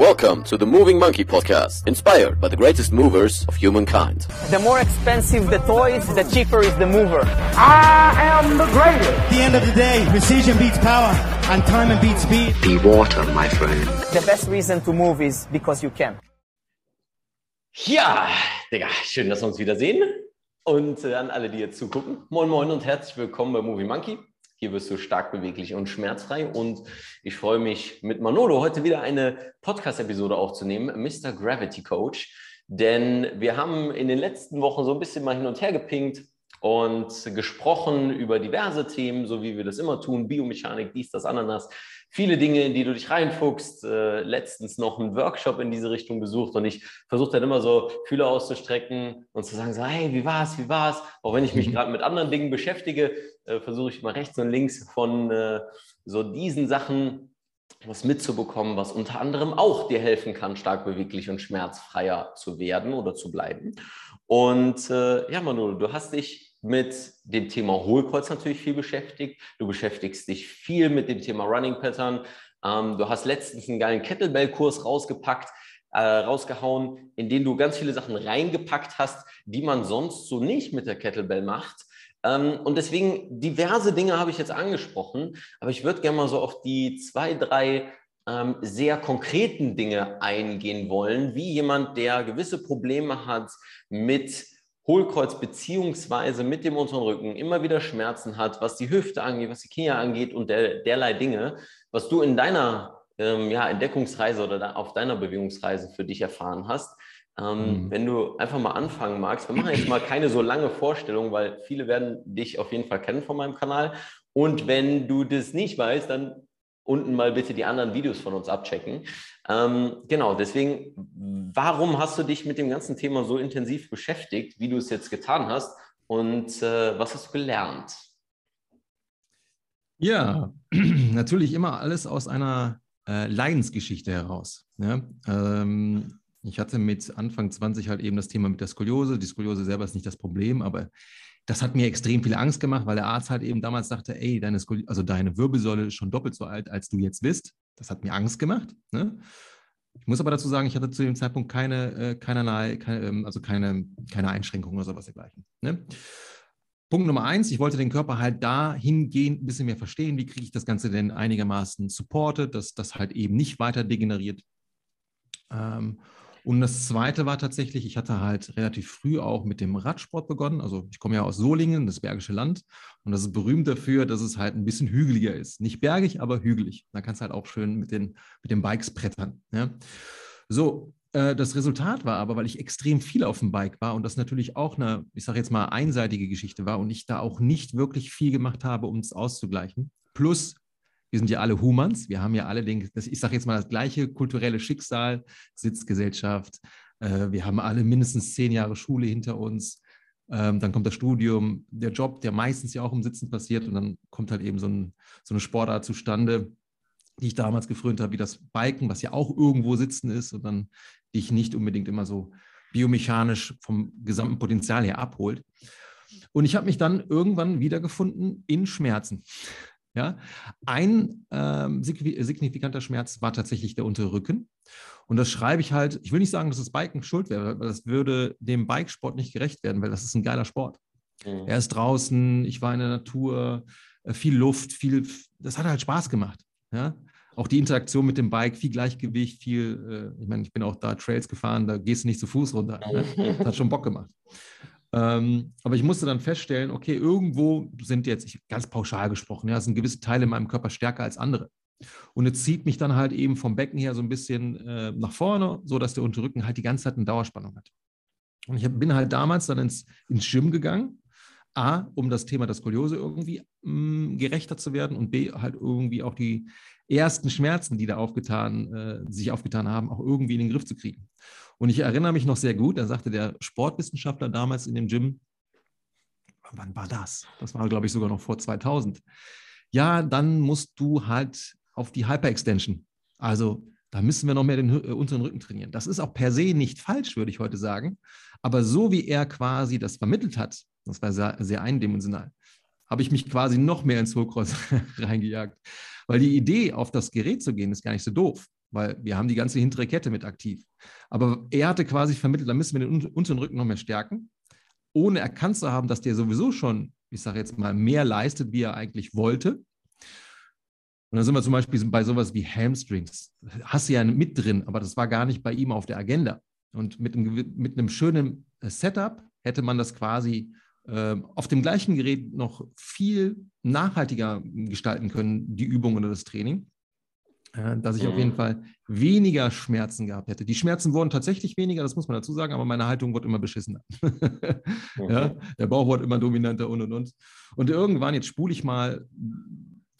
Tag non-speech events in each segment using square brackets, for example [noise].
Welcome to the Moving Monkey Podcast, inspired by the greatest movers of humankind. The more expensive the toys, the cheaper is the mover. I am the greatest. At the end of the day, precision beats power, and time beats speed. Be water, my friend. The best reason to move is because you can. Ja, Digga, schön, dass wir uns wiedersehen. Und an alle, die jetzt zugucken, moin moin und herzlich willkommen bei Movie Monkey. Hier wirst du stark beweglich und schmerzfrei. Und ich freue mich mit Manolo heute wieder eine Podcast-Episode aufzunehmen, Mr. Gravity Coach. Denn wir haben in den letzten Wochen so ein bisschen mal hin und her gepinkt und gesprochen über diverse Themen, so wie wir das immer tun, Biomechanik, dies, das, Ananas. Viele Dinge, in die du dich reinfuchst. Äh, letztens noch einen Workshop in diese Richtung besucht und ich versuche dann immer so Fühler auszustrecken und zu sagen so, hey, wie war's, wie war's? Auch wenn ich mich gerade mit anderen Dingen beschäftige, äh, versuche ich mal rechts und links von äh, so diesen Sachen was mitzubekommen, was unter anderem auch dir helfen kann, stark beweglich und schmerzfreier zu werden oder zu bleiben. Und äh, ja, Manu, du hast dich mit dem Thema Hohlkreuz natürlich viel beschäftigt. Du beschäftigst dich viel mit dem Thema Running Pattern. Ähm, du hast letztens einen geilen Kettlebell-Kurs rausgepackt, äh, rausgehauen, in den du ganz viele Sachen reingepackt hast, die man sonst so nicht mit der Kettlebell macht. Ähm, und deswegen diverse Dinge habe ich jetzt angesprochen, aber ich würde gerne mal so auf die zwei, drei ähm, sehr konkreten Dinge eingehen wollen, wie jemand, der gewisse Probleme hat mit Hohlkreuz beziehungsweise mit dem unteren Rücken immer wieder Schmerzen hat, was die Hüfte angeht, was die Knie angeht und der, derlei Dinge, was du in deiner ähm, ja, Entdeckungsreise oder da, auf deiner Bewegungsreise für dich erfahren hast. Ähm, mhm. Wenn du einfach mal anfangen magst, wir machen jetzt mal keine so lange Vorstellung, weil viele werden dich auf jeden Fall kennen von meinem Kanal. Und wenn du das nicht weißt, dann unten mal bitte die anderen Videos von uns abchecken. Ähm, genau, deswegen, warum hast du dich mit dem ganzen Thema so intensiv beschäftigt, wie du es jetzt getan hast und äh, was hast du gelernt? Ja, [clears throat] natürlich immer alles aus einer äh, Leidensgeschichte heraus. Ja? Ähm, ich hatte mit Anfang 20 halt eben das Thema mit der Skoliose. Die Skoliose selber ist nicht das Problem, aber das hat mir extrem viel Angst gemacht, weil der Arzt halt eben damals sagte, ey, deine, Skoli also deine Wirbelsäule ist schon doppelt so alt, als du jetzt bist. Das hat mir Angst gemacht. Ne? Ich muss aber dazu sagen, ich hatte zu dem Zeitpunkt keine, äh, keinerlei, keine, ähm, also keine, keine Einschränkungen oder sowas dergleichen. Ne? Punkt Nummer eins, ich wollte den Körper halt dahingehend ein bisschen mehr verstehen, wie kriege ich das Ganze denn einigermaßen supported, dass das halt eben nicht weiter degeneriert. Ähm, und das Zweite war tatsächlich, ich hatte halt relativ früh auch mit dem Radsport begonnen. Also ich komme ja aus Solingen, das Bergische Land. Und das ist berühmt dafür, dass es halt ein bisschen hügeliger ist. Nicht bergig, aber hügelig. Da kannst du halt auch schön mit den, mit den Bikes brettern. Ja? So, äh, das Resultat war aber, weil ich extrem viel auf dem Bike war und das natürlich auch eine, ich sage jetzt mal, einseitige Geschichte war und ich da auch nicht wirklich viel gemacht habe, um es auszugleichen. Plus wir sind ja alle Humans, wir haben ja alle den, ich sage jetzt mal das gleiche kulturelle Schicksal, Sitzgesellschaft, äh, wir haben alle mindestens zehn Jahre Schule hinter uns, ähm, dann kommt das Studium, der Job, der meistens ja auch im Sitzen passiert und dann kommt halt eben so, ein, so eine Sportart zustande, die ich damals gefrönt habe, wie das Biken, was ja auch irgendwo sitzen ist und dann dich nicht unbedingt immer so biomechanisch vom gesamten Potenzial her abholt. Und ich habe mich dann irgendwann wiedergefunden in Schmerzen. Ja? Ein ähm, signifikanter Schmerz war tatsächlich der untere Rücken. Und das schreibe ich halt, ich will nicht sagen, dass das Biken schuld wäre, weil das würde dem Bikesport nicht gerecht werden, weil das ist ein geiler Sport. Mhm. Er ist draußen, ich war in der Natur, äh, viel Luft, viel, das hat halt Spaß gemacht. Ja? Auch die Interaktion mit dem Bike, viel Gleichgewicht, viel, äh, ich meine, ich bin auch da Trails gefahren, da gehst du nicht zu Fuß runter. Ne? Das hat schon Bock gemacht. Ähm, aber ich musste dann feststellen, okay, irgendwo sind jetzt, ich, ganz pauschal gesprochen, ja, sind gewisse Teile in meinem Körper stärker als andere. Und es zieht mich dann halt eben vom Becken her so ein bisschen äh, nach vorne, sodass der Unterrücken halt die ganze Zeit eine Dauerspannung hat. Und ich bin halt damals dann ins, ins Gym gegangen, A, um das Thema der Skoliose irgendwie mh, mm, gerechter zu werden und B, halt irgendwie auch die ersten Schmerzen, die da aufgetan, äh, sich aufgetan haben, auch irgendwie in den Griff zu kriegen. Und ich erinnere mich noch sehr gut, da sagte der Sportwissenschaftler damals in dem Gym, wann war das? Das war, glaube ich, sogar noch vor 2000. Ja, dann musst du halt auf die Hyperextension. Also da müssen wir noch mehr den äh, unteren Rücken trainieren. Das ist auch per se nicht falsch, würde ich heute sagen. Aber so wie er quasi das vermittelt hat, das war sehr, sehr eindimensional, habe ich mich quasi noch mehr ins Hohlkreuz [laughs] reingejagt. Weil die Idee, auf das Gerät zu gehen, ist gar nicht so doof. Weil wir haben die ganze hintere Kette mit aktiv. Aber er hatte quasi vermittelt, da müssen wir den unteren Rücken noch mehr stärken, ohne erkannt zu haben, dass der sowieso schon, ich sage jetzt mal, mehr leistet, wie er eigentlich wollte. Und dann sind wir zum Beispiel bei sowas wie Hamstrings. Hast du ja mit drin, aber das war gar nicht bei ihm auf der Agenda. Und mit einem, mit einem schönen äh, Setup hätte man das quasi äh, auf dem gleichen Gerät noch viel nachhaltiger gestalten können, die Übung oder das Training. Äh, dass ich mhm. auf jeden. Fall weniger Schmerzen gehabt hätte. Die Schmerzen wurden tatsächlich weniger, das muss man dazu sagen, aber meine Haltung wurde immer beschissener. [laughs] okay. ja, der Bauch wurde immer dominanter und und und. Und irgendwann, jetzt spule ich mal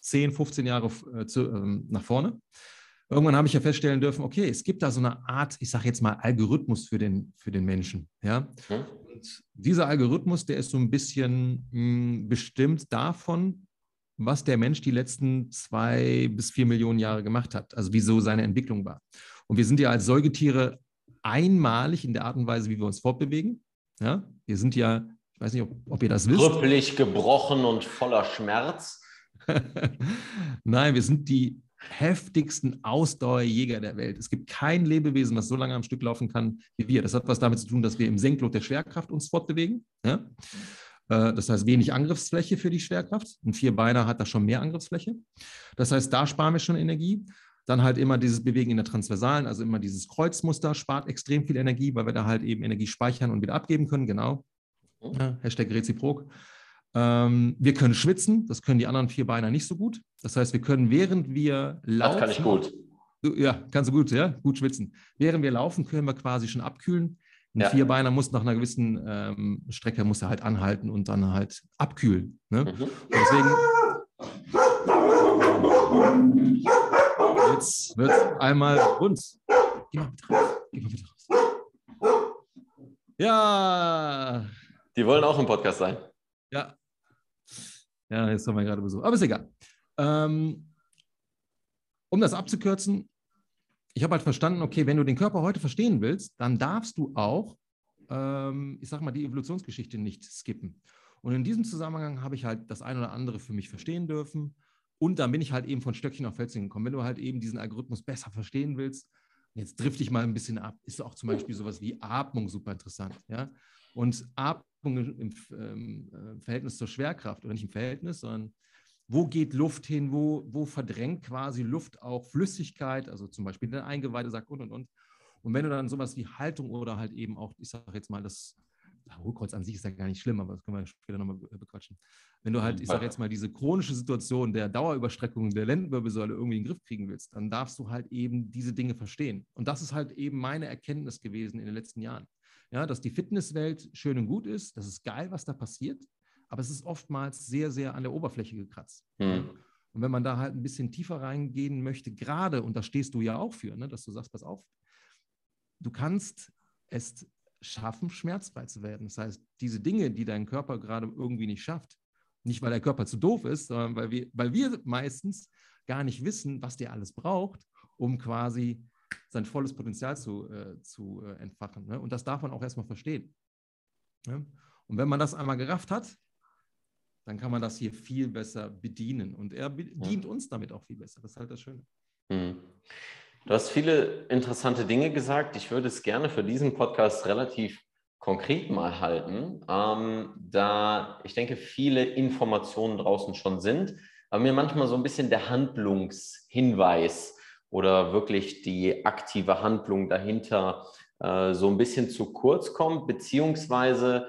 10, 15 Jahre äh, zu, ähm, nach vorne. Irgendwann habe ich ja feststellen dürfen, okay, es gibt da so eine Art, ich sage jetzt mal, Algorithmus für den, für den Menschen. Ja? Mhm. Und dieser Algorithmus, der ist so ein bisschen mh, hm, bestimmt davon, was der Mensch die letzten zwei bis vier Millionen Jahre gemacht hat, also wieso seine Entwicklung war. Und wir sind ja als Säugetiere einmalig in der Art und Weise, wie wir uns fortbewegen. Ja? Wir sind ja, ich weiß nicht, ob, ob ihr das wisst. Krüppelig, gebrochen und voller Schmerz. [laughs] Nein, wir sind die heftigsten Ausdauerjäger der Welt. Es gibt kein Lebewesen, was so lange am Stück laufen kann wie wir. Das hat was damit zu tun, dass wir im Senklot der Schwerkraft uns fortbewegen. Ja? Äh, das heißt, wenig Angriffsfläche für die Schwerkraft. Ein Vierbeiner hat da schon mehr Angriffsfläche. Das heißt, da sparen wir schon Energie. Dann halt immer dieses Bewegen in der Transversalen, also immer dieses Kreuzmuster spart extrem viel Energie, weil wir da halt eben Energie speichern und wieder abgeben können. Genau. Ja, Hashtag Reziprok. Ähm, wir können schwitzen, das können die anderen Vierbeiner nicht so gut. Das heißt, wir können, während wir laufen. Das kann ich gut. Ja, kannst du gut, ja, gut schwitzen. Während wir laufen, können wir quasi schon abkühlen. Ein ja. Vierbeiner muss nach einer gewissen ähm, Strecke muss er halt anhalten und dann halt abkühlen. Ne? Mhm. deswegen jetzt wird einmal rund. Geh mal mit raus. Geh mal mit raus. Ja. Die wollen auch im Podcast sein. Ja. Ja, jetzt haben wir gerade Besuch. Aber ist egal. Ähm, um das abzukürzen, ich habe halt verstanden, okay, wenn du den Körper heute verstehen willst, dann darfst du auch, ähm, ich sag mal, die Evolutionsgeschichte nicht skippen. Und in diesem Zusammenhang habe ich halt das eine oder andere für mich verstehen dürfen. Und dann bin ich halt eben von Stöckchen auf Felsen gekommen. Wenn du halt eben diesen Algorithmus besser verstehen willst, jetzt drifte ich mal ein bisschen ab, ist auch zum Beispiel sowas wie Atmung super interessant. Ja? Und Atmung im, ähm, äh, Verhältnis zur Schwerkraft, oder nicht im Verhältnis, sondern wo geht Luft hin, wo, wo verdrängt quasi Luft auch Flüssigkeit, also zum Beispiel den Eingeweidesack und und und. Und wenn du dann sowas wie Haltung oder halt eben auch, ich sage jetzt mal, das Hohlkreuz an sich ist ja gar nicht schlimm, aber das können wir später nochmal bequatschen. Wenn du halt, ich sage jetzt mal, diese chronische Situation der Dauerüberstreckung der Lendenwirbelsäule irgendwie in den Griff kriegen willst, dann darfst du halt eben diese Dinge verstehen. Und das ist halt eben meine Erkenntnis gewesen in den letzten Jahren. Ja, dass die Fitnesswelt schön und gut ist, das ist geil, was da passiert aber es ist oftmals sehr, sehr an der Oberfläche gekratzt. Mhm. Und wenn man da halt ein bisschen tiefer reingehen möchte, gerade, und da stehst du ja auch für, ne, dass du sagst, pass auf, du kannst es schaffen, schmerzfrei zu werden. Das heißt, diese Dinge, die dein Körper gerade irgendwie nicht schafft, nicht weil der Körper zu doof ist, sondern weil wir, weil wir meistens gar nicht wissen, was der alles braucht, um quasi sein volles Potenzial zu, äh, zu äh, entfachen. Ne? Und das darf man auch erstmal verstehen. Ne? Und wenn man das einmal gerafft hat, dann kann man das hier viel besser bedienen. Und er bedient ja. uns damit auch viel besser. Das ist halt das Schöne. Hm. Du hast viele interessante Dinge gesagt. Ich würde es gerne für diesen Podcast relativ konkret mal halten, ähm, da ich denke, viele Informationen draußen schon sind, aber mir manchmal so ein bisschen der Handlungshinweis oder wirklich die aktive Handlung dahinter äh, so ein bisschen zu kurz kommt, beziehungsweise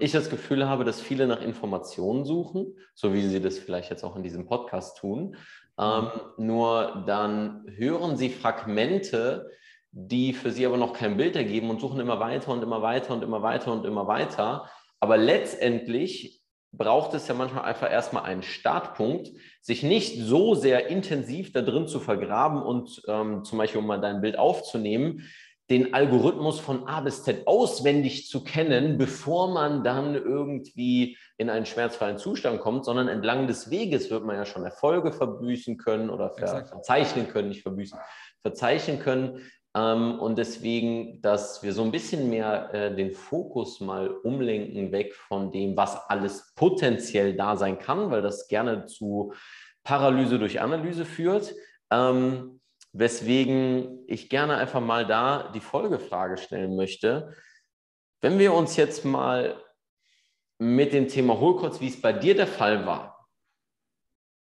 ich das Gefühl habe, dass viele nach Informationen suchen, so wie sie das vielleicht jetzt auch in diesem Podcast tun. Ähm, nur dann hören sie Fragmente, die für sie aber noch kein Bild ergeben und suchen immer weiter und immer weiter und immer weiter und immer weiter. Aber letztendlich braucht es ja manchmal einfach erstmal einen Startpunkt, sich nicht so sehr intensiv da drin zu vergraben und ähm, zum Beispiel, um mal dein Bild aufzunehmen, den Algorithmus von A bis Z auswendig zu kennen, bevor man dann irgendwie in einen schmerzfreien Zustand kommt, sondern entlang des Weges wird man ja schon Erfolge verbüßen können oder ver verzeichnen können, nicht verbüßen, verzeichnen können. Ähm, und deswegen, dass wir so ein bisschen mehr äh, den Fokus mal umlenken, weg von dem, was alles potenziell da sein kann, weil das gerne zu Paralyse durch Analyse führt. Ähm, weswegen ich gerne einfach mal da die Folgefrage stellen möchte. Wenn wir uns jetzt mal mit dem Thema Hohlkreuz, wie es bei dir der Fall war,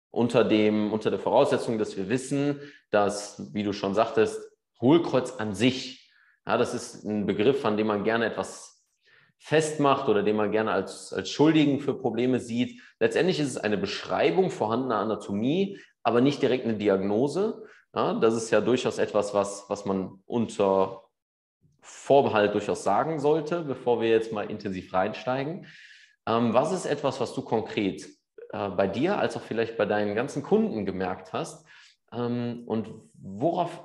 unter, dem, unter der Voraussetzung, dass wir wissen, dass, wie du schon sagtest, Hohlkreuz an sich, ja, das ist ein Begriff, an dem man gerne etwas festmacht oder den man gerne als, als Schuldigen für Probleme sieht. Letztendlich ist es eine Beschreibung vorhandener Anatomie, aber nicht direkt eine Diagnose. Ja, das ist ja durchaus etwas, was, was man unter Vorbehalt durchaus sagen sollte, bevor wir jetzt mal intensiv reinsteigen. Ähm, was ist etwas, was du konkret äh, bei dir als auch vielleicht bei deinen ganzen Kunden gemerkt hast? Ähm, und worauf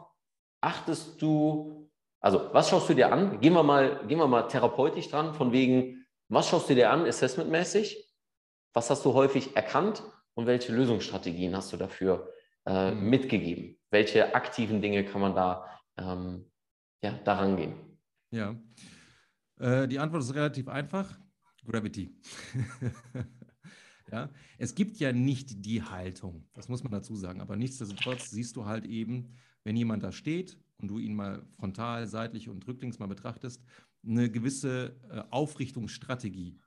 achtest du, also was schaust du dir an? Gehen wir mal, gehen wir mal therapeutisch dran, von wegen, was schaust du dir an, assessmentmäßig? Was hast du häufig erkannt und welche Lösungsstrategien hast du dafür äh, mhm. mitgegeben? Welche aktiven Dinge kann man da ähm, ja, daran gehen? Ja, äh, die Antwort ist relativ einfach. Gravity. [laughs] ja, es gibt ja nicht die Haltung, das muss man dazu sagen, aber nichtsdestotrotz siehst du halt eben, wenn jemand da steht und du ihn mal frontal, seitlich und rücklings mal betrachtest, eine gewisse äh, Aufrichtungsstrategie.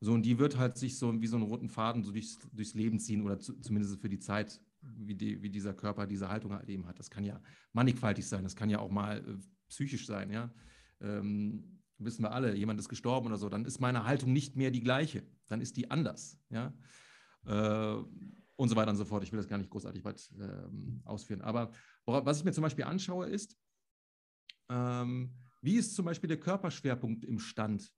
So, und die wird halt sich so wie so einen roten Faden so durchs, durchs Leben ziehen oder zu, zumindest für die Zeit, wie, die, wie dieser Körper diese Haltung halt eben hat. Das kann ja mannigfaltig sein, das kann ja auch mal äh, psychisch sein, ja. Ähm, wissen wir alle, jemand ist gestorben oder so, dann ist meine Haltung nicht mehr die gleiche, dann ist die anders, ja. Äh, und so weiter und so fort. Ich will das gar nicht großartig weit ähm, ausführen. Aber was ich mir zum Beispiel anschaue, ist, ähm, wie ist zum Beispiel der Körperschwerpunkt im Stand?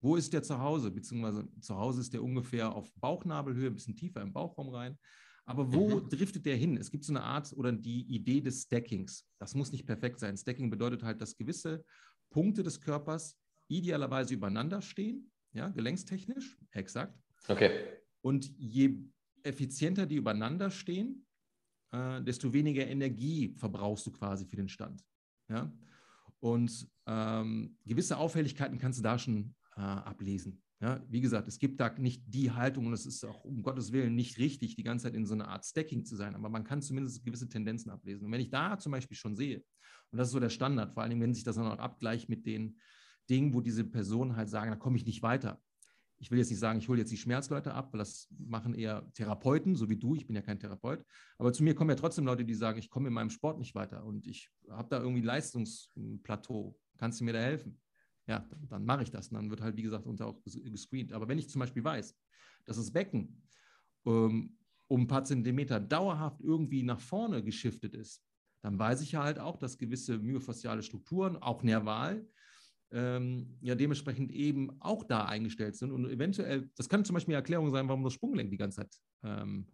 Wo ist der zu Hause? Beziehungsweise zu Hause ist der ungefähr auf Bauchnabelhöhe, ein bisschen tiefer im Bauchraum rein. Aber wo mhm. driftet der hin? Es gibt so eine Art oder die Idee des Stackings. Das muss nicht perfekt sein. Stacking bedeutet halt, dass gewisse Punkte des Körpers idealerweise übereinander stehen, ja, gelenkstechnisch, exakt. Okay. Und je effizienter die übereinander stehen, äh, desto weniger Energie verbrauchst du quasi für den Stand. Ja? Und ähm, gewisse Auffälligkeiten kannst du da schon äh, ablesen. Ja, wie gesagt, es gibt da nicht die Haltung und es ist auch um Gottes Willen nicht richtig, die ganze Zeit in so einer Art Stacking zu sein, aber man kann zumindest gewisse Tendenzen ablesen. Und wenn ich da zum Beispiel schon sehe, und das ist so der Standard, vor allem wenn sich das dann auch abgleicht mit den Dingen, wo diese Personen halt sagen, da komme ich nicht weiter, ich will jetzt nicht sagen, ich hole jetzt die Schmerzleute ab, weil das machen eher Therapeuten, so wie du. Ich bin ja kein Therapeut. Aber zu mir kommen ja trotzdem Leute, die sagen, ich komme in meinem Sport nicht weiter und ich habe da irgendwie Leistungsplateau. Kannst du mir da helfen? Ja, dann, dann mache ich das. Und dann wird halt, wie gesagt, unter auch gescreent. Aber wenn ich zum Beispiel weiß, dass das Becken ähm, um ein paar Zentimeter dauerhaft irgendwie nach vorne geschiftet ist, dann weiß ich ja halt auch, dass gewisse myofasziale Strukturen, auch nerval, ähm, ja dementsprechend eben auch da eingestellt sind. Und eventuell, das kann zum Beispiel eine Erklärung sein, warum das Sprunggelenk die ganze Zeit ähm,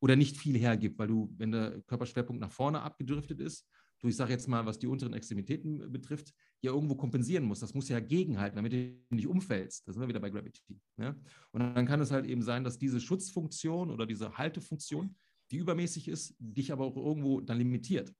oder nicht viel hergibt, weil du, wenn der Körperschwerpunkt nach vorne abgedriftet ist, du, ich sage jetzt mal, was die unteren Extremitäten betrifft, ja irgendwo kompensieren musst. Das muss ja gegenhalten, damit du nicht umfällst. Da sind wir wieder bei Gravity. Ne? Und dann kann es halt eben sein, dass diese Schutzfunktion oder diese Haltefunktion, die übermäßig ist, dich aber auch irgendwo dann limitiert.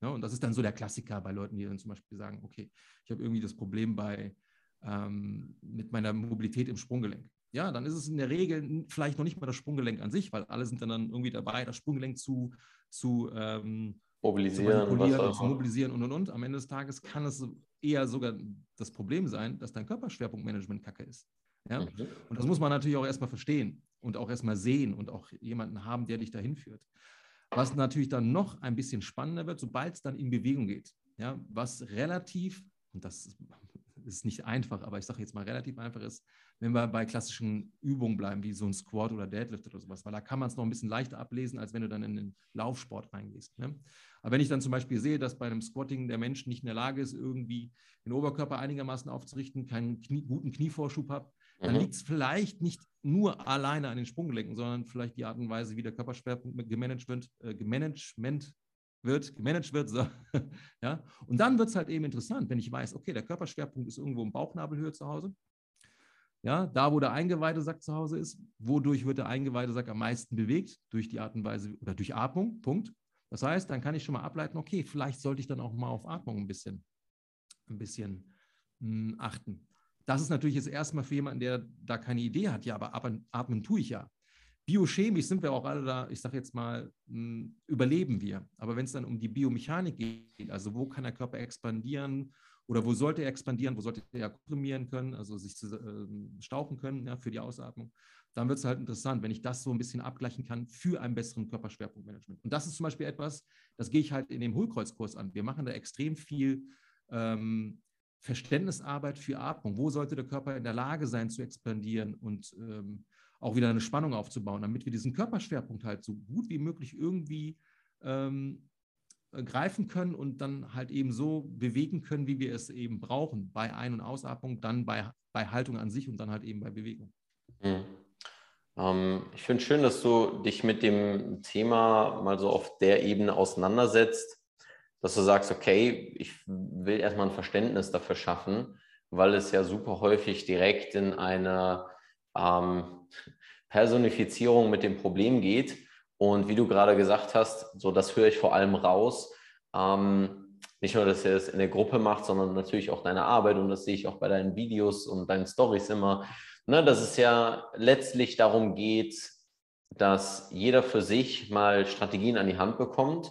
Ja, und das ist dann so der Klassiker bei Leuten, die dann zum Beispiel sagen, okay, ich habe irgendwie das Problem bei, ähm, mit meiner Mobilität im Sprunggelenk. Ja, dann ist es in der Regel vielleicht noch nicht mal das Sprunggelenk an sich, weil alle sind dann, dann irgendwie dabei, das Sprunggelenk zu, zu ähm, mobilisieren, zu, zu mobilisieren und und und. Am Ende des Tages kann es eher sogar das Problem sein, dass dein Körperschwerpunktmanagement kacke ist. Ja? Mhm. Und das muss man natürlich auch erstmal verstehen und auch erstmal sehen und auch jemanden haben, der dich dahin führt. Was natürlich dann noch ein bisschen spannender wird, sobald es dann in Bewegung geht. Ja, was relativ, und das ist nicht einfach, aber ich sage jetzt mal relativ einfach ist, wenn wir bei klassischen Übungen bleiben, wie so ein Squat oder Deadlift oder sowas, weil da kann man es noch ein bisschen leichter ablesen, als wenn du dann in den Laufsport reingehst. Ne? Aber wenn ich dann zum Beispiel sehe, dass bei einem Squatting der Mensch nicht in der Lage ist, irgendwie den Oberkörper einigermaßen aufzurichten, keinen Knie, guten Knievorschub hat, dann mhm. liegt es vielleicht nicht nur alleine an den Sprunggelenken, sondern vielleicht die Art und Weise, wie der Körperschwerpunkt gemanagt wird, äh, gemanagement wird, gemanagt wird. So. [laughs] ja? Und dann wird es halt eben interessant, wenn ich weiß, okay, der Körperschwerpunkt ist irgendwo im Bauchnabelhöhe zu Hause. Ja, da, wo der Eingeweidesack zu Hause ist, wodurch wird der Eingeweidesack am meisten bewegt? Durch die Art und Weise oder durch Atmung, Punkt. Das heißt, dann kann ich schon mal ableiten, okay, vielleicht sollte ich dann auch mal auf Atmung ein bisschen, ein bisschen mh, hm, achten. Das ist natürlich jetzt erstmal für jemanden, der da keine Idee hat. Ja, aber atmen, atmen tue ich ja. Biochemisch sind wir auch alle da, ich sage jetzt mal, mh, überleben wir. Aber wenn es dann um die Biomechanik geht, also wo kann der Körper expandieren oder wo sollte er expandieren, wo sollte er komprimieren können, also sich zu, äh, stauchen können ja, für die Ausatmung, dann wird es halt interessant, wenn ich das so ein bisschen abgleichen kann für einen besseren Körperschwerpunktmanagement. Und das ist zum Beispiel etwas, das gehe ich halt in dem Hohlkreuzkurs an. Wir machen da extrem viel ähm, Verständnisarbeit für Atmung. Wo sollte der Körper in der Lage sein zu expandieren und ähm, auch wieder eine Spannung aufzubauen, damit wir diesen Körperschwerpunkt halt so gut wie möglich irgendwie ähm, greifen können und dann halt eben so bewegen können, wie wir es eben brauchen, bei Ein- und Ausatmung, dann bei, bei Haltung an sich und dann halt eben bei Bewegung. Mhm. Ähm, ich finde schön, dass du dich mit dem Thema mal so auf der Ebene auseinandersetzt, dass du sagst, okay, ich will erstmal ein Verständnis dafür schaffen, weil es ja super häufig direkt in eine ähm, Personifizierung mit dem Problem geht. Und wie du gerade gesagt hast, so das höre ich vor allem raus. Ähm, nicht nur, dass er es in der Gruppe macht, sondern natürlich auch deine Arbeit. Und das sehe ich auch bei deinen Videos und deinen Stories immer, ne, dass es ja letztlich darum geht, dass jeder für sich mal Strategien an die Hand bekommt,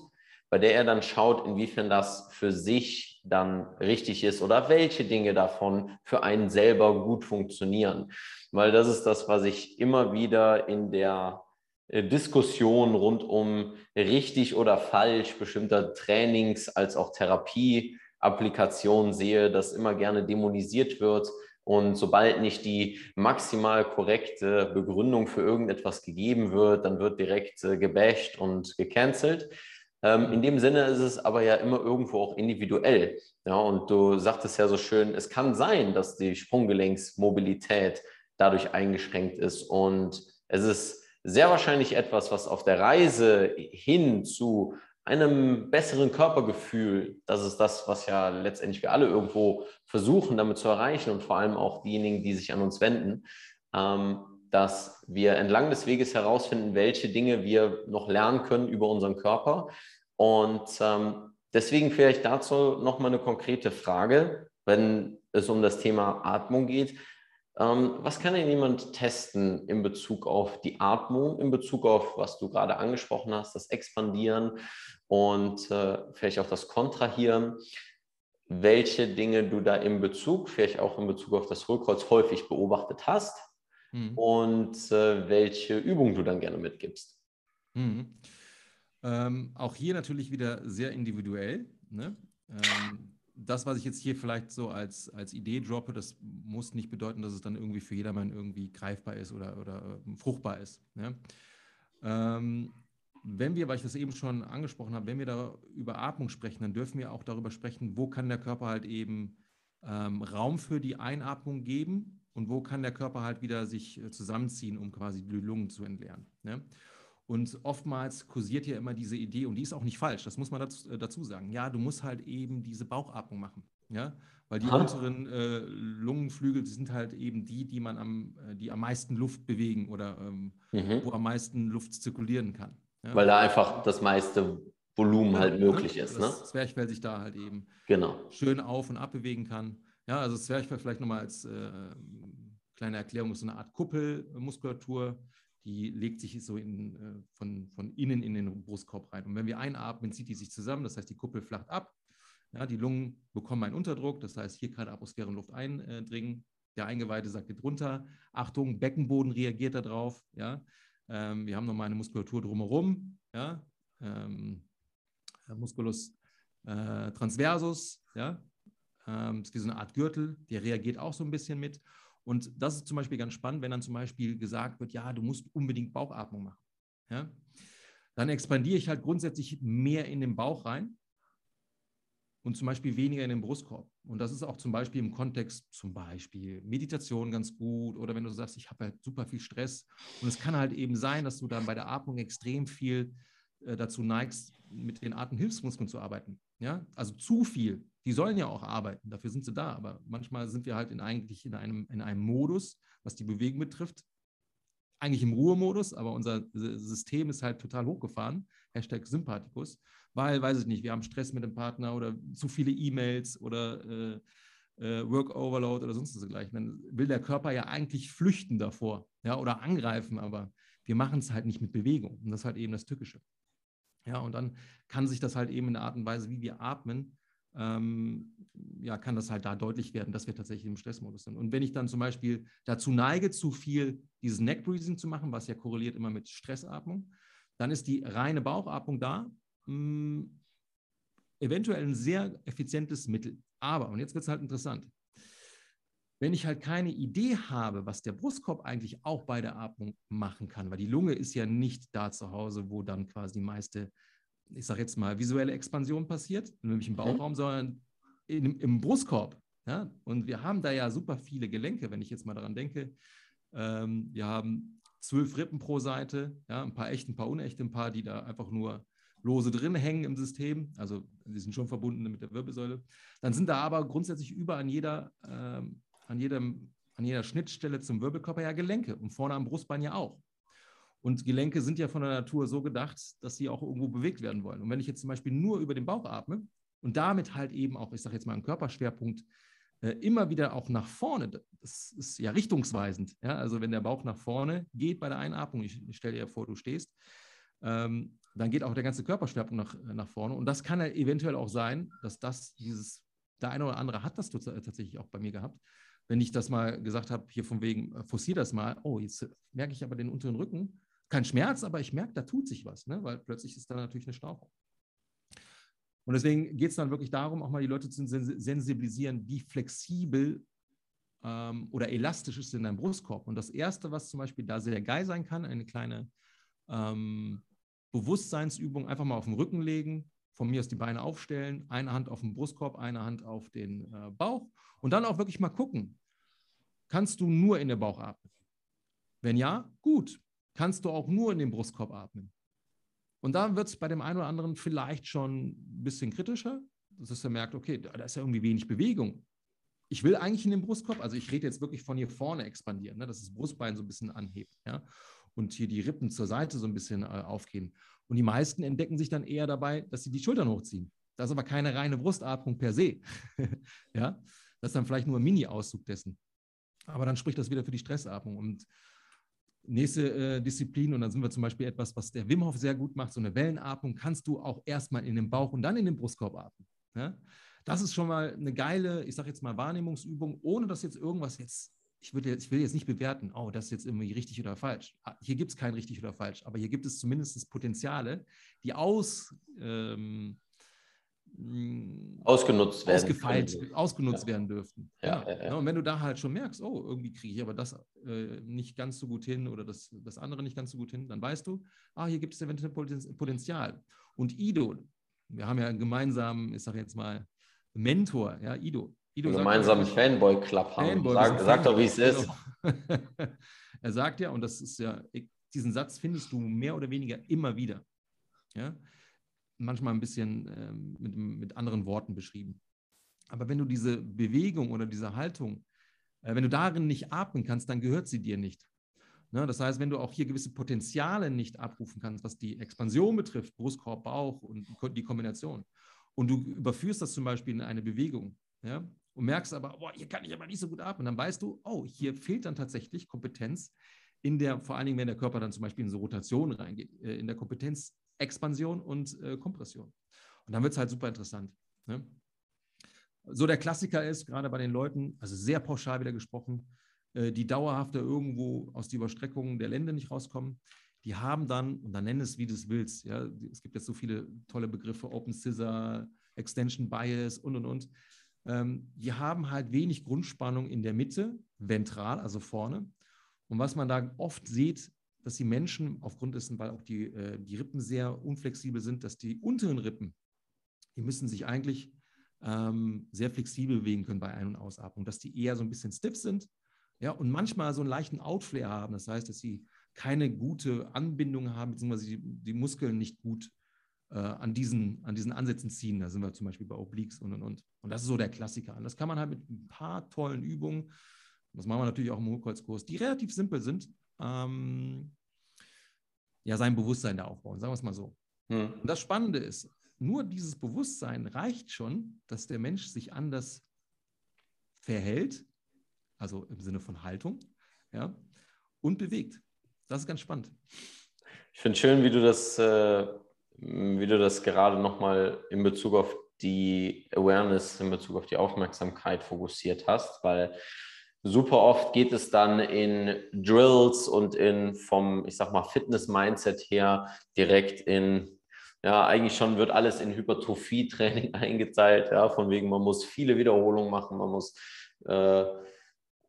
bei der er dann schaut, inwiefern das für sich dann richtig ist oder welche Dinge davon für einen selber gut funktionieren. Weil das ist das, was ich immer wieder in der äh, Diskussion rund um richtig oder falsch bestimmter Trainings als auch Therapieapplikationen sehe, dass immer gerne dämonisiert wird. Und sobald nicht die maximal korrekte Begründung für irgendetwas gegeben wird, dann wird direkt äh, gebasht und gecancelt. Ähm, in dem Sinne ist es aber ja immer irgendwo auch individuell. Ja, und du sagtest ja so schön, es kann sein, dass die Sprunggelenksmobilität dadurch eingeschränkt ist. Und es ist sehr wahrscheinlich etwas, was auf der Reise hin zu einem besseren Körpergefühl, das ist das, was ja letztendlich wir alle irgendwo versuchen damit zu erreichen und vor allem auch diejenigen, die sich an uns wenden, ähm, dass wir entlang des Weges herausfinden, welche Dinge wir noch lernen können über unseren Körper. Und ähm, deswegen vielleicht dazu nochmal eine konkrete Frage, wenn es um das Thema Atmung geht. Ähm, was kann denn jemand testen in Bezug auf die Atmung, in Bezug auf, was du gerade angesprochen hast, das Expandieren und äh, vielleicht auch das Kontrahieren? Welche Dinge du da in Bezug, vielleicht auch in Bezug auf das Hohlkreuz häufig beobachtet hast mhm. und äh, welche Übungen du dann gerne mitgibst? Mhm. Ähm, auch hier natürlich wieder sehr individuell. Ne? Ähm, das, was ich jetzt hier vielleicht so als, als Idee droppe, das muss nicht bedeuten, dass es dann irgendwie für jedermann irgendwie greifbar ist oder, oder äh, fruchtbar ist. Ja? Ähm, wenn wir, weil ich das eben schon angesprochen habe, wenn wir da über Atmung sprechen, dann dürfen wir auch darüber sprechen, wo kann der Körper halt eben ähm, Raum für die Einatmung geben und wo kann der Körper halt wieder sich äh, zusammenziehen, um quasi die Lungen zu entleeren. Ja? Und oftmals kursiert ja immer diese Idee, und die ist auch nicht falsch, das muss man dazu, äh, dazu sagen. Ja, du musst halt eben diese Bauchatmung machen. Ja, weil die unteren äh, Lungenflügel sind halt eben die, die man am, äh, die am meisten Luft bewegen oder ähm, mhm. wo am meisten Luft zirkulieren kann. Ja? Weil da einfach das meiste Volumen ja, halt möglich ne? ist. Das ne? Zwerchfell sich da halt eben genau. schön auf und ab bewegen kann. Ja, also Zwerchfell vielleicht nochmal als äh, kleine Erklärung ist so eine Art Kuppelmuskulatur die legt sich so in, äh, von, von innen in den Brustkorb rein. Und wenn wir einatmen, zieht die sich zusammen, das heißt, die Kuppel flacht ab. Ja, die Lungen bekommen einen Unterdruck, das heißt, hier kann Atmosphäre und Luft eindringen. Der Eingeweide sagt geht runter. Achtung, Beckenboden reagiert darauf. Ja. Ähm, wir haben nochmal eine Muskulatur drumherum. Ja. Ähm, Musculus äh, transversus. Ja. Ähm, ist wie so eine Art Gürtel, der reagiert auch so ein bisschen mit. Und das ist zum Beispiel ganz spannend, wenn dann zum Beispiel gesagt wird, ja, du musst unbedingt Bauchatmung machen. Ja? Dann expandiere ich halt grundsätzlich mehr in den Bauch rein und zum Beispiel weniger in den Brustkorb. Und das ist auch zum Beispiel im Kontext zum Beispiel Meditation ganz gut oder wenn du sagst, ich habe halt super viel Stress. Und es kann halt eben sein, dass du dann bei der Atmung extrem viel äh, dazu neigst, mit den Atemhilfsmuskeln zu arbeiten. Ja, also zu viel. Die sollen ja auch arbeiten, dafür sind sie da. Aber manchmal sind wir halt in eigentlich in einem, in einem Modus, was die Bewegung betrifft, eigentlich im Ruhemodus, aber unser System ist halt total hochgefahren. Hashtag Sympathikus, weil, weiß ich nicht, wir haben Stress mit dem Partner oder zu viele E-Mails oder äh, äh, Work Overload oder sonst was dergleichen. Dann will der Körper ja eigentlich flüchten davor ja, oder angreifen, aber Wir machen es halt nicht mit Bewegung. Und das ist halt eben das Tückische. Ja, und dann kann sich das halt eben in der Art und Weise, wie wir atmen, ähm, ja, kann das halt da deutlich werden, dass wir tatsächlich im Stressmodus sind. Und wenn ich dann zum Beispiel dazu neige, zu viel dieses Neck Breathing zu machen, was ja korreliert immer mit Stressatmung, dann ist die reine Bauchatmung da mh, mm, eventuell ein sehr effizientes Mittel. Aber, und jetzt wird es halt interessant, wenn ich halt keine Idee habe, was der Brustkorb eigentlich auch bei der Atmung machen kann, weil die Lunge ist ja nicht da zu Hause, wo dann quasi die meiste, ich sage jetzt mal, visuelle Expansion passiert, nämlich im mhm. Bauchraum, sondern in, im Brustkorb. Ja? Und wir haben da ja super viele Gelenke, wenn ich jetzt mal daran denke. Ähm, wir haben zwölf Rippen pro Seite, ja, ein paar echte, ein paar unechte, ein paar, die da einfach nur lose drin hängen im System, also die sind schon verbunden mit der Wirbelsäule. Dann sind da aber grundsätzlich über an jeder ähm, an, jedem, an jeder Schnittstelle zum Wirbelkörper ja Gelenke und vorne am Brustbein ja auch. Und Gelenke sind ja von der Natur so gedacht, dass sie auch irgendwo bewegt werden wollen. Und wenn ich jetzt zum Beispiel nur über den Bauch atme und damit halt eben auch, ich sage jetzt mal, einen Körperschwerpunkt äh, immer wieder auch nach vorne, das ist ja richtungsweisend. Ja? Also wenn der Bauch nach vorne geht bei der Einatmung, ich, ich stelle dir vor, du stehst, ähm, dann geht auch der ganze Körperschwerpunkt nach, nach vorne. Und das kann ja eventuell auch sein, dass das dieses, der eine oder andere hat das tatsächlich auch bei mir gehabt, wenn ich das mal gesagt habe, hier von wegen, äh, forciere das mal, oh, jetzt merke ich aber den unteren Rücken. Kein Schmerz, aber ich merke, da tut sich was, ne? weil plötzlich ist da natürlich eine Stauchung. Und deswegen geht es dann wirklich darum, auch mal die Leute zu sensibilisieren, wie flexibel ähm, oder elastisch ist denn dein Brustkorb. Und das Erste, was zum Beispiel da sehr geil sein kann, eine kleine ähm, Bewusstseinsübung, einfach mal auf den Rücken legen, von mir aus die Beine aufstellen, eine Hand auf den Brustkorb, eine Hand auf den äh, Bauch und dann auch wirklich mal gucken, kannst du nur in den Bauch atmen? Wenn ja, gut, kannst du auch nur in den Brustkorb atmen. Und da wird es bei dem einen oder anderen vielleicht schon ein bisschen kritischer, dass er merkt, okay, da ist ja irgendwie wenig Bewegung. Ich will eigentlich in den Brustkorb, also ich rede jetzt wirklich von hier vorne expandieren, ne, dass das Brustbein so ein bisschen anhebt. Ja? Und hier die Rippen zur Seite so ein bisschen äh, aufgehen. Und die meisten entdecken sich dann eher dabei, dass sie die Schultern hochziehen. Das ist aber keine reine Brustatmung per se. [laughs] ja, das ist dann vielleicht nur ein Mini-Auszug dessen. Aber dann spricht das wieder für die Stressatmung. Und nächste äh, Disziplin, und dann sind wir zum Beispiel etwas, was der Wim Hof sehr gut macht, so eine Wellenatmung, kannst du auch erstmal in den Bauch und dann in den Brustkorb atmen. Ja? Das ist schon mal eine geile, ich sage jetzt mal Wahrnehmungsübung, ohne dass jetzt irgendwas jetzt ich, würde, ich will jetzt nicht bewerten, oh, das ist jetzt irgendwie richtig oder falsch. Ah, hier gibt es kein richtig oder falsch, aber hier gibt es zumindest Potenziale, die aus, ähm, mm, ausgenutzt werden, ausgefeilt, ausgenutzt ja. werden dürften. Ja, ja. ja, Und wenn du da halt schon merkst, oh, irgendwie kriege ich aber das äh, nicht ganz so gut hin oder das, das andere nicht ganz so gut hin, dann weißt du, ah, hier gibt es eventuell Potenzial. Und Ido, wir haben ja einen gemeinsamen, ich sage jetzt mal, Mentor, ja, Ido, Guido einen gemeinsamen Fanboy-Club haben. Fanboy, sag, sag doch, wie es ist. [laughs] er sagt ja, und das ist ja, diesen Satz findest du mehr oder weniger immer wieder. Ja? Manchmal ein bisschen ähm, mit, mit anderen Worten beschrieben. Aber wenn du diese Bewegung oder diese Haltung, äh, wenn du darin nicht atmen kannst, dann gehört sie dir nicht. Ne? Das heißt, wenn du auch hier gewisse Potenziale nicht abrufen kannst, was die Expansion betrifft, Brustkorb, Bauch und die Kombination, und du überführst das zum Beispiel in eine Bewegung, ja, und merkst aber, boah, hier kann ich aber nicht so gut atmen, dann weißt du, oh, hier fehlt dann tatsächlich Kompetenz in der, vor allen Dingen, wenn der Körper dann zum Beispiel in so Rotation reingeht, äh, in der Kompetenz Expansion und äh, Kompression. Und dann wird es halt super interessant. Ne? So der Klassiker ist, gerade bei den Leuten, also sehr pauschal wieder gesprochen, äh, die dauerhafter irgendwo aus der Überstreckung der Lände nicht rauskommen, die haben dann, und dann nenn es, wie du es willst, ja, es gibt jetzt so viele tolle Begriffe, Open Scissor, Extension Bias und, und, und ähm, die haben halt wenig Grundspannung in der Mitte, ventral, also vorne. Und was man da oft sieht, dass die Menschen aufgrund dessen, weil auch die, äh, die Rippen sehr unflexibel sind, dass die unteren Rippen, die müssen sich eigentlich ähm, sehr flexibel bewegen können bei Ein- und Ausatmung, dass die eher so ein bisschen stiff sind ja, und manchmal so einen leichten Outflare haben. Das heißt, dass sie keine gute Anbindung haben, beziehungsweise die, die Muskeln nicht gut äh, an, diesen, an diesen Ansätzen ziehen. Da sind wir zum Beispiel bei Obliques und und und. Und das ist so der Klassiker. Und das kann man halt mit ein paar tollen Übungen, das machen wir natürlich auch im Hochkreuzkurs, die relativ simpel sind, ähm, ja, sein Bewusstsein da aufbauen, sagen wir es mal so. Hm. Und das Spannende ist, nur dieses Bewusstsein reicht schon, dass der Mensch sich anders verhält, also im Sinne von Haltung, ja, und bewegt. das ist ganz spannend. Ich finde schön, wie du das, äh, wie du das gerade nochmal in Bezug auf die Awareness, in Bezug auf die Aufmerksamkeit fokussiert hast, weil super oft geht es dann in Drills und in vom, ich sag mal, Fitness-Mindset her direkt in, ja, eigentlich schon wird alles in Hypertrophie-Training [laughs] eingeteilt, ja, von wegen, man muss viele Wiederholungen machen, man muss äh,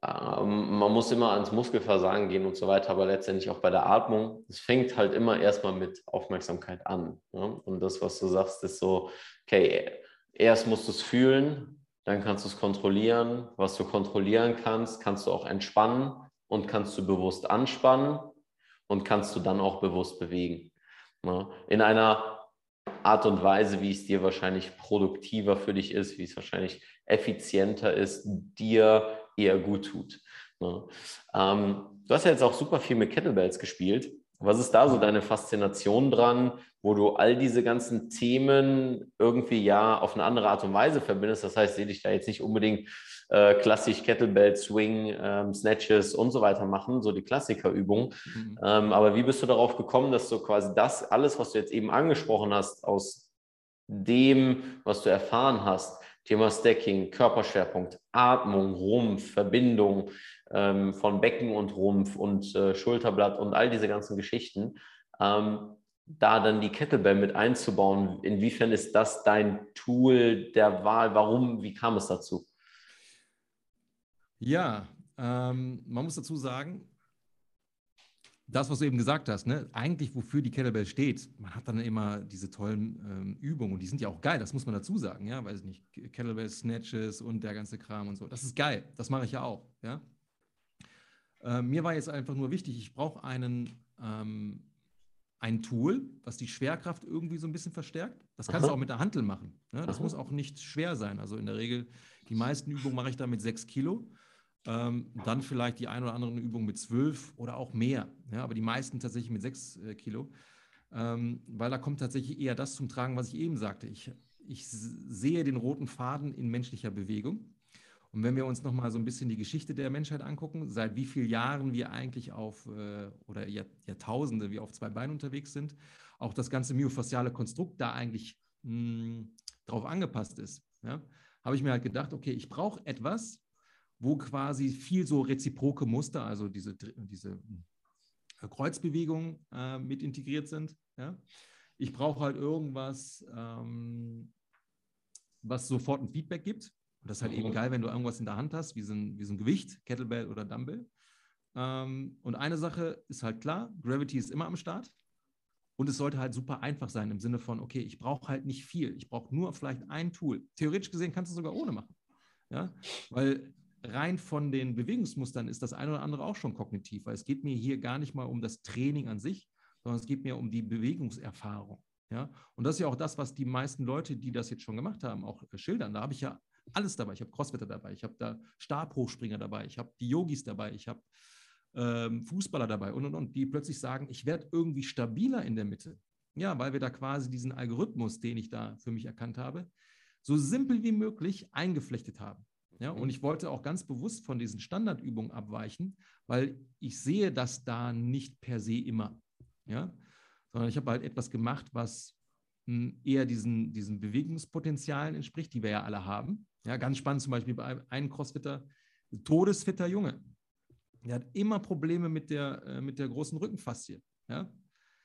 ähm, man muss immer ans Muskelversagen gehen und so weiter, aber letztendlich auch bei der Atmung. Es fängt halt immer erstmal mit Aufmerksamkeit an. Ja? Und das, was du sagst, ist so, okay, erst musst du es fühlen, dann kannst du es kontrollieren. Was du kontrollieren kannst, kannst du auch entspannen und kannst du bewusst anspannen und kannst du dann auch bewusst bewegen. Ja? In einer Art und Weise, wie es dir wahrscheinlich produktiver für dich ist, wie es wahrscheinlich effizienter ist, dir eher gut tut. Ne? Ähm, du hast ja jetzt auch super viel mit Kettlebells gespielt. Was ist da so deine Faszination dran, wo du all diese ganzen Themen irgendwie ja auf eine andere Art und Weise verbindest? Das heißt, sehe dich da jetzt nicht unbedingt äh, klassisch Kettlebell, Swing, ähm, Snatches und so weiter machen, so die Klassikerübungen. Mhm. Ähm, aber wie bist du darauf gekommen, dass du quasi das alles, was du jetzt eben angesprochen hast, aus dem, was du erfahren hast, Thema Stacking, Körperschwerpunkt, Atmung, Rumpf, Verbindung ähm, von Becken und Rumpf und äh, Schulterblatt und all diese ganzen Geschichten, ähm, da dann die Kettlebell mit einzubauen. Inwiefern ist das dein Tool der Wahl? Warum? Wie kam es dazu? Ja, ähm, man muss dazu sagen, das, was du eben gesagt hast, ne? eigentlich wofür die Kettlebell steht, man hat dann immer diese tollen ähm, Übungen und die sind ja auch geil, das muss man dazu sagen, ja, weiß nicht, Kettlebell Snatches und der ganze Kram und so. Das ist geil, das mache ich ja auch, ja. Äh, mir war jetzt einfach nur wichtig, ich brauche einen, ähm, ein Tool, was die Schwerkraft irgendwie so ein bisschen verstärkt. Das kannst Aha. du auch mit der Hantel machen. Ne? Das Aha. muss auch nicht schwer sein. Also in der Regel, die meisten Übungen mache ich da mit sechs Kilo. Ähm, dann vielleicht die ein oder andere Übung mit zwölf oder auch mehr. Ja, aber die meisten tatsächlich mit sechs äh, Kilo. Ähm, weil da kommt tatsächlich eher das zum Tragen, was ich eben sagte. Ich, ich sehe den roten Faden in menschlicher Bewegung. Und wenn wir uns nochmal so ein bisschen die Geschichte der Menschheit angucken, seit wie vielen Jahren wir eigentlich auf, äh, oder Jahr, Jahrtausende wir auf zwei Beinen unterwegs sind, auch das ganze myofasziale Konstrukt da eigentlich mh, drauf angepasst ist, ja, habe ich mir halt gedacht, okay, ich brauche etwas, wo quasi viel so reziproke Muster, also diese, diese äh, Kreuzbewegungen äh, mit integriert sind. Ja? Ich brauche halt irgendwas, ähm, was sofort ein Feedback gibt. Und das ist halt mhm. eben geil, wenn du irgendwas in der Hand hast, wie so ein, wie so ein Gewicht, Kettlebell oder Dumbbell. Ähm, und eine Sache ist halt klar, Gravity ist immer am Start. Und es sollte halt super einfach sein im Sinne von, okay, ich brauche halt nicht viel. Ich brauche nur vielleicht ein Tool. Theoretisch gesehen kannst du es sogar ohne machen. Ja, weil rein von den Bewegungsmustern ist das eine oder andere auch schon kognitiv, weil es geht mir hier gar nicht mal um das Training an sich, sondern es geht mir um die Bewegungserfahrung. Ja? Und das ist ja auch das, was die meisten Leute, die das jetzt schon gemacht haben, auch schildern. Da habe ich ja alles dabei. Ich habe Crossfitter dabei, ich habe da Stabhochspringer dabei, ich habe die Yogis dabei, ich habe ähm, Fußballer dabei und und und, die plötzlich sagen, ich werde irgendwie stabiler in der Mitte. Ja, weil wir da quasi diesen Algorithmus, den ich da für mich erkannt habe, so simpel wie möglich eingeflechtet haben. Ja, und mhm. ich wollte auch ganz bewusst von diesen Standardübungen abweichen, weil ich sehe das da nicht per se immer. Ja, sondern ich habe halt etwas gemacht, was hm, eher diesen, diesen Bewegungspotenzialen entspricht, die wir ja alle haben. Ja, ganz spannend zum Beispiel bei einem Crossfitter, todesfitter Junge. Der hat immer Probleme mit der, äh, mit der großen Rückenfaszie. Ja?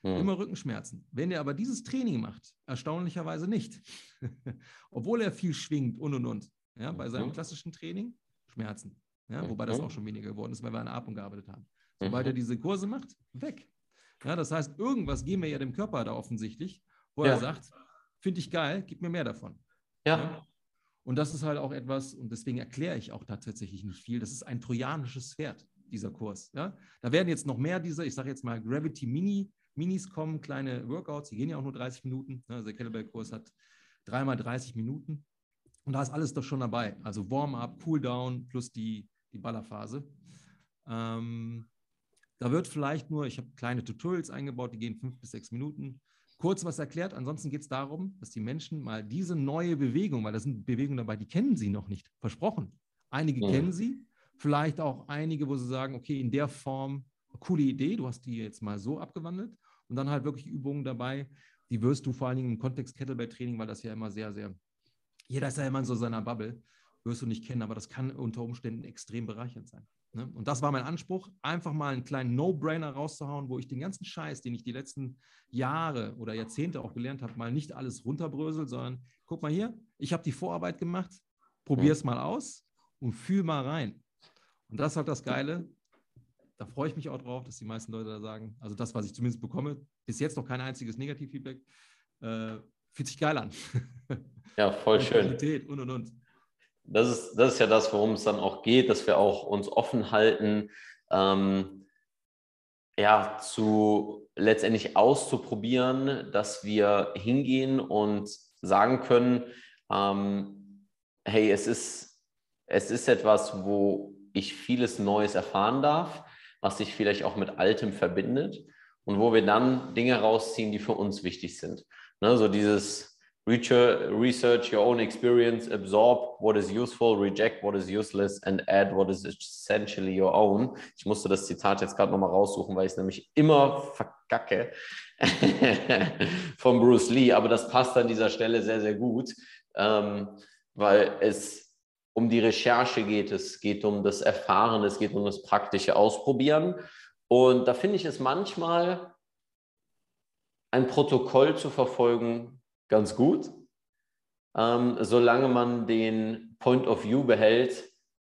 Mhm. Immer Rückenschmerzen. Wenn er aber dieses Training macht, erstaunlicherweise nicht. [laughs] Obwohl er viel schwingt und und und. Ja, bei seinem mhm. klassischen Training Schmerzen. Ja, wobei das mhm. auch schon weniger geworden ist, weil wir an der Atmung gearbeitet haben. Sobald er mhm. diese Kurse macht, weg. Ja, das heißt, irgendwas geben wir ja dem Körper da offensichtlich, wo er sagt, finde ich geil, gib mir mehr davon. Ja. Und das ist halt auch etwas, und deswegen erkläre ich auch da tatsächlich nicht viel, das ist ein trojanisches Pferd, dieser Kurs. Ja? Da werden jetzt noch mehr dieser, ich sage jetzt mal Gravity Mini, Minis kommen, kleine Workouts, die gehen ja auch nur 30 Minuten. Also der Kettlebell-Kurs hat dreimal 30 Minuten. Und da ist alles doch schon dabei. Also Warm-up, Cooldown plus die, die Ballerphase. Ähm, da wird vielleicht nur, ich habe kleine Tutorials eingebaut, die gehen fünf bis sechs Minuten. Kurz was erklärt. Ansonsten geht es darum, dass die Menschen mal diese neue Bewegung, weil da sind Bewegungen dabei, die kennen sie noch nicht. Versprochen. Einige ja. kennen sie, vielleicht auch einige, wo sie sagen, okay, in der Form coole Idee, du hast die jetzt mal so abgewandelt und dann halt wirklich Übungen dabei, die wirst du vor allen Dingen im Kontext Kettlebell-Training, weil das ja immer sehr, sehr, jeder ist ja immer in so seiner Bubble, wirst du nicht kennen, aber das kann unter Umständen extrem bereichernd sein. Ne? Und das war mein Anspruch, einfach mal einen kleinen No-Brainer rauszuhauen, wo ich den ganzen Scheiß, den ich die letzten Jahre oder Jahrzehnte auch gelernt habe, mal nicht alles runterbrösel, sondern guck mal hier, ich habe die Vorarbeit gemacht, probier es mal aus und fühl mal rein. Und das ist halt das Geile. Da freue ich mich auch drauf, dass die meisten Leute da sagen, also das, was ich zumindest bekomme, bis jetzt noch kein einziges Negativfeedback, äh, fühlt sich geil an. Ja, voll schön. Und, und, und das ist, das ist ja das, worum es dann auch geht, dass wir auch uns offen halten, ähm, ja, zu letztendlich auszuprobieren, dass wir hingehen und sagen können, ähm, hey, es ist, es ist etwas, wo ich vieles Neues erfahren darf, was sich vielleicht auch mit Altem verbindet und wo wir dann Dinge rausziehen, die für uns wichtig sind. Ne, so dieses, research your own experience, absorb what is useful, reject what is useless and add what is essentially your own. Ich musste das Zitat jetzt gerade nochmal raussuchen, weil ich es nämlich immer verkacke [laughs] von Bruce Lee, aber das passt an dieser Stelle sehr, sehr gut, ähm, weil es um die Recherche geht, es geht um das Erfahren, es geht um das praktische Ausprobieren. Und da finde ich es manchmal ein Protokoll zu verfolgen, ganz gut, ähm, solange man den Point of View behält,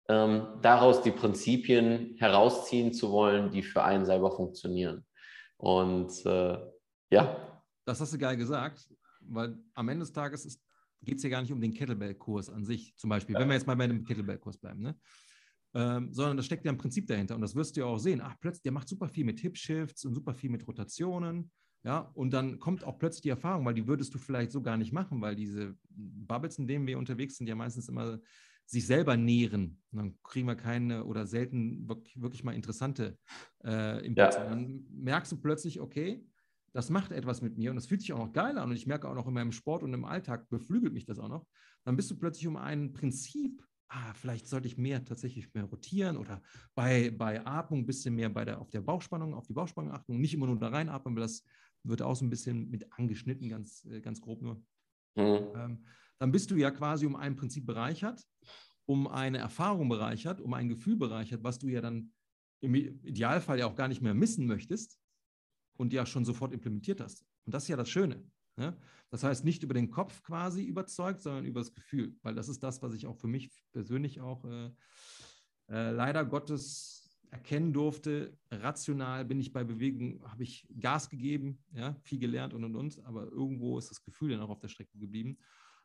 ähm, daraus die Prinzipien herausziehen zu wollen, die für einen selber funktionieren. Und äh, ja. Das hast du geil gesagt, weil am Ende des Tages geht es ja gar nicht um den Kettlebell-Kurs an sich, zum Beispiel, wenn wir jetzt mal bei einem Kettlebell-Kurs bleiben, ne? Ähm, sondern da steckt ja ein Prinzip dahinter und das wirst du ja auch sehen. Ach, plötzlich, der macht super viel mit Hip-Shifts und super viel mit Rotationen ja, und dann kommt auch plötzlich die Erfahrung, weil die würdest du vielleicht so gar nicht machen, weil diese Bubbles, in denen wir unterwegs sind, ja meistens immer sich selber nähren. Und dann kriegen wir keine oder selten wirklich, wirklich mal interessante äh, Impulse. Ja. Dann merkst du plötzlich, okay, das macht etwas mit mir und das fühlt sich auch noch geil an und ich merke auch noch in meinem Sport und im Alltag beflügelt mich das auch noch. Dann bist du plötzlich um ein Prinzip ah, vielleicht sollte ich mehr tatsächlich mehr rotieren oder bei, bei Atmung ein bisschen mehr bei der, auf der Bauchspannung, auf die Bauchspannung achten und nicht immer nur da reinatmen, weil das wird auch so ein bisschen mit angeschnitten, ganz, äh, ganz grob nur. Mhm. Ähm, dann bist du ja quasi um ein Prinzip bereichert, um eine Erfahrung bereichert, um ein Gefühl bereichert, was du ja dann im Idealfall ja auch gar nicht mehr missen möchtest und ja schon sofort implementiert hast. Und das ist ja das Schöne. Ne? Das heißt, nicht über den Kopf quasi überzeugt, sondern über das Gefühl, weil das ist das, was ich auch für mich persönlich auch äh, äh, leider Gottes erkennen durfte, rational bin ich bei Bewegung, habe ich Gas gegeben, ja, viel gelernt und und und, aber irgendwo ist das Gefühl dann auch auf der Strecke geblieben.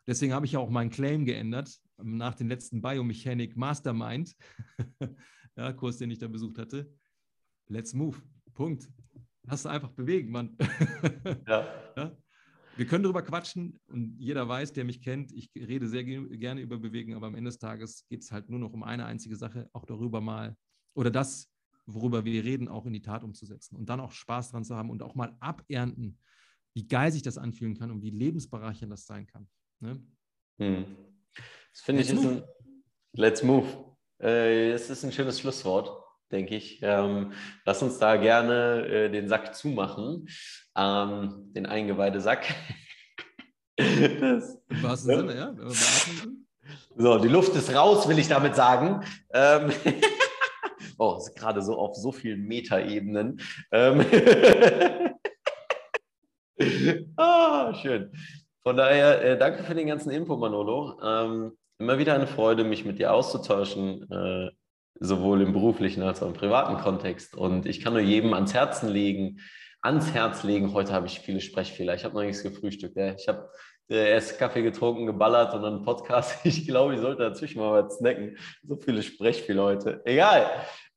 Deswegen habe ich ja auch meinen Claim geändert nach dem letzten Biomechanic Mastermind, [laughs] ja, Kurs, den ich da besucht hatte. Let's move. Punkt. Lass du einfach bewegen, Mann. [laughs] ja. ja. Wir können darüber quatschen und jeder weiß, der mich kennt, ich rede sehr gerne über Bewegen, aber am Ende des Tages geht es halt nur noch um eine einzige Sache, auch darüber mal oder das, worüber wir reden, auch in die Tat umzusetzen und dann auch Spaß dran zu haben und auch mal abernten, wie geil sich das anfühlen kann und wie lebensbereichernd das sein kann. Ne? Hm. Das finde ich ist ein Let's move. Äh, das ist ein schönes Schlusswort, denke ich. Ähm, lass uns da gerne äh, den Sack zumachen, ähm, den Eingeweide-Sack. [laughs] das, Im wahrsten ja. Sinne, ja. So, die Luft ist raus, will ich damit sagen. Ähm, [laughs] ist gerade so auf so vielen Metaebenen. Ähm [laughs] ah, schön. Von daher, äh, danke für den ganzen Info, Manolo. Ähm, immer wieder eine Freude, mich mit dir auszutauschen, äh, sowohl im beruflichen als auch im privaten Kontext. Und ich kann nur jedem ans Herzen legen, ans Herz legen. Heute habe ich viele Sprechfehler. Ich habe noch nichts gefrühstückt. Ja. Ich habe äh, erst Kaffee getrunken, geballert und dann Podcast. [laughs] Ich glaube, ich sollte dazwischen mal was snacken. So viele Sprechfehler heute. Egal.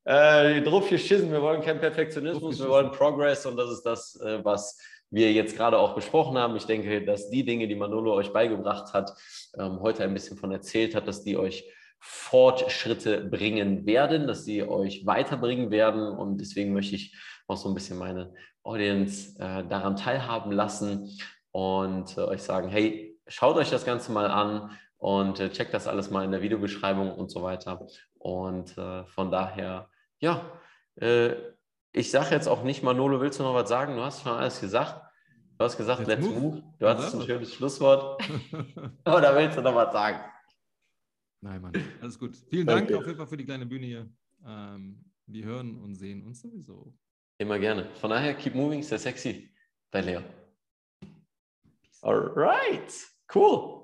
Äh, drauf geschissen, wir wollen keinen Perfektionismus, wir wollen Progress und das ist das, äh, was wir jetzt gerade auch besprochen haben. Ich denke, dass die Dinge, die Manolo euch beigebracht hat, ähm, heute ein bisschen von erzählt hat, dass die euch Fortschritte bringen werden, dass sie euch weiterbringen werden. Und deswegen möchte ich auch so ein bisschen meine Audience äh, daran teilhaben lassen und äh, euch sagen, hey, schaut euch das Ganze mal an und äh, checkt das alles mal in der Videobeschreibung und so weiter. Und äh, von daher, ja, äh, ich sage jetzt auch nicht, Manolo, willst du noch was sagen? Du hast schon alles gesagt. Du hast gesagt, Let's let's, move. move. Du hattest ein schönes Schlusswort. [laughs] Oder willst du noch was sagen? Nein, Mann, alles gut. Vielen Dank Okay. auf jeden Fall für die kleine Bühne hier. Ähm, wir hören und sehen uns sowieso. Immer gerne. Von daher, keep moving, sehr sexy. Bei Leo. Alright, cool.